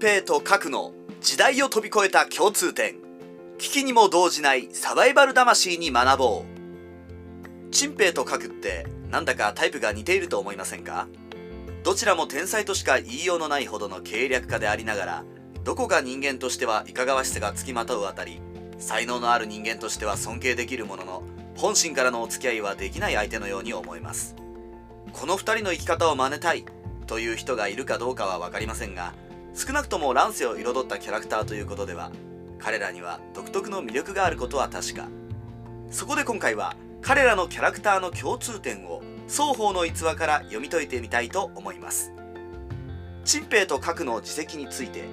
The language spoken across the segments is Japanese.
平と核の時代を飛び越えた共通点。危機にも動じないサバイバル魂に学ぼう。陳平と核ってなんだかタイプが似ていると思いませんか？どちらも天才としか言いようのないほどの計略家でありながらどこか人間としてはいかがわしさがつきまとうあたり才能のある人間としては尊敬できるものの本心からのお付き合いはできない相手のように思えます。この2人の生き方を真似たいという人がいるかどうかは分かりませんが少なくとも乱世を彩ったキャラクターということでは彼らには独特の魅力があることは確か。そこで今回は彼らのキャラクターの共通点を双方の逸話から読み解いてみたいと思います。陳平と核の自責について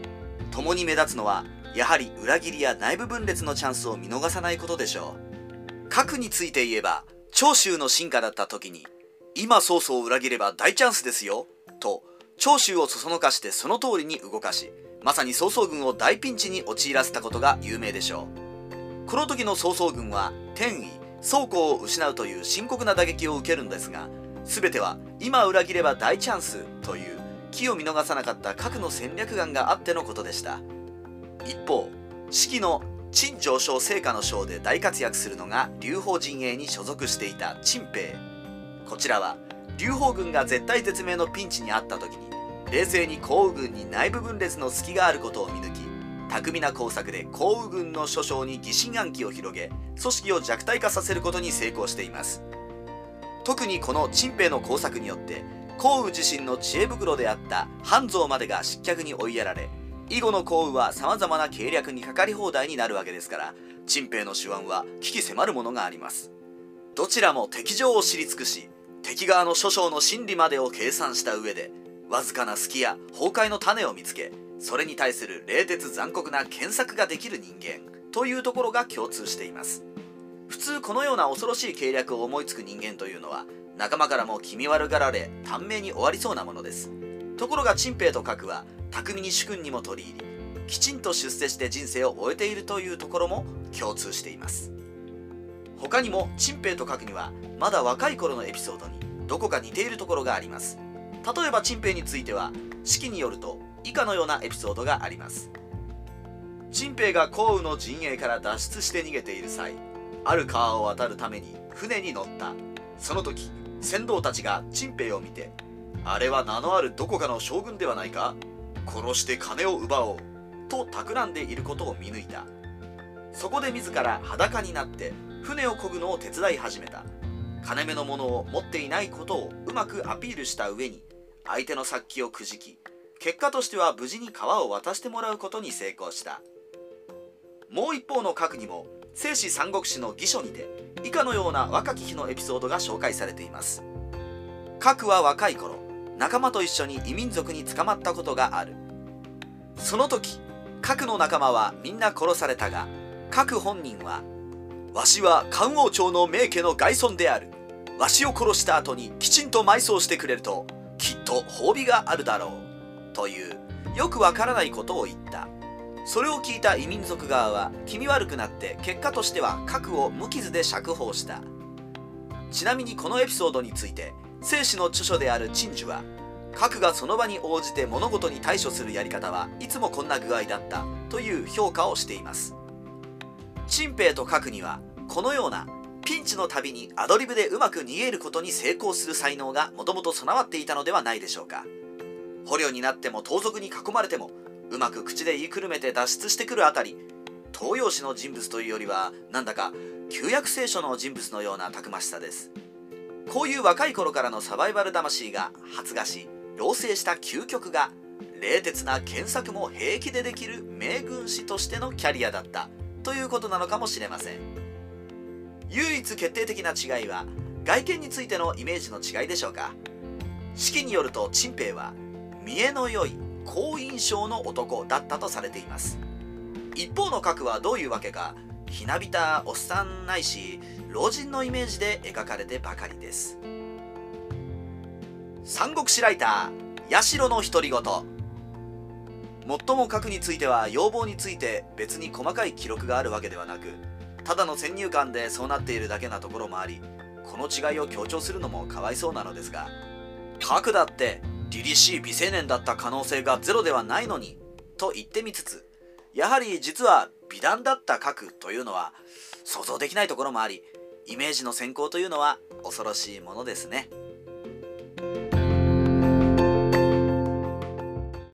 共に目立つのはやはり裏切りや内部分裂のチャンスを見逃さないことでしょう。核について言えば長州の進化だった時に今曹操を裏切れば大チャンスですよと長州をそそのかしてその通りに動かしまさに曹操軍を大ピンチに陥らせたことが有名でしょう。この時の曹操軍は天意倉庫を失うという深刻な打撃を受けるんですが全ては今裏切れば大チャンスという機を見逃さなかった核の戦略眼があってのことでした。一方四季の陳上昇成果の章で大活躍するのが劉邦陣営に所属していた陳平。こちらは劉邦軍が絶対絶命のピンチにあった時に冷静に降雨軍に内部分裂の隙があることを見抜き巧みな工作で降雨軍の諸将に疑心暗鬼を広げ組織を弱体化させることに成功しています。特にこの陳平の工作によって降雨自身の知恵袋であった半蔵までが失脚に追いやられ以後の降雨は様々な計略にかかり放題になるわけですから陳平の手腕は危機迫るものがあります。どちらも敵情を知り尽くし敵側の諸将の心理までを計算した上でわずかな隙や崩壊の種を見つけそれに対する冷徹残酷な検索ができる人間というところが共通しています。普通このような恐ろしい計略を思いつく人間というのは仲間からも気味悪がられ短命に終わりそうなものです。ところが陳平と核は巧みに主君にも取り入りきちんと出世して人生を終えているというところも共通しています。他にも陳平と核にはまだ若い頃のエピソードにどこか似ているところがあります。例えば陳平については式によると以下のようなエピソードがあります。陳平が降雨の陣営から脱出して逃げている際ある川を渡るために船に乗った。その時船頭たちが陳平を見てあれは名のあるどこかの将軍ではないか殺して金を奪おうと企んでいることを見抜いた。そこで自ら裸になって船を漕ぐのを手伝い始めた。金目のものを持っていないことをうまくアピールした上に相手の殺気をくじき結果としては無事に川を渡してもらうことに成功した。もう一方の核にも聖史三国志の義書にて以下のような若き日のエピソードが紹介されています。核は若い頃仲間と一緒に異民族に捕まったことがある。その時核の仲間はみんな殺されたが核本人はわしは漢王朝の名家の外孫である。わしを殺した後にきちんと埋葬してくれるときっと褒美があるだろうというよくわからないことを言った。それを聞いた異民族側は気味悪くなって結果としては核を無傷で釈放した。ちなみにこのエピソードについて生死の著書である陳樹は核がその場に応じて物事に対処するやり方はいつもこんな具合だったという評価をしています。陳平と核にはこのようなピンチの度にアドリブでうまく逃げることに成功する才能がもともと備わっていたのではないでしょうか。捕虜になっても盗賊に囲まれてもうまく口で言いくるめて脱出してくるあたり東洋史の人物というよりはなんだか旧約聖書の人物のようなたくましさです。こういう若い頃からのサバイバル魂が発芽し老成した究極が冷徹な検索も平気でできる名軍師としてのキャリアだったということなのかもしれません。唯一決定的な違いは外見についてのイメージの違いでしょうか？式によると陳平は見栄の良い好印象の男だったとされています。一方の核はどういうわけかひなびたおっさんないし老人のイメージで描かれてばかりです。三国志ライター社の独り言。最も核については要望について別に細かい記録があるわけではなくただの先入観でそうなっているだけなところもありこの違いを強調するのもかわいそうなのですが核だって凛々しい美青年だった可能性がゼロではないのにと言ってみつつやはり実は美談だった核というのは想像できないところもありイメージの先行というのは恐ろしいものですね。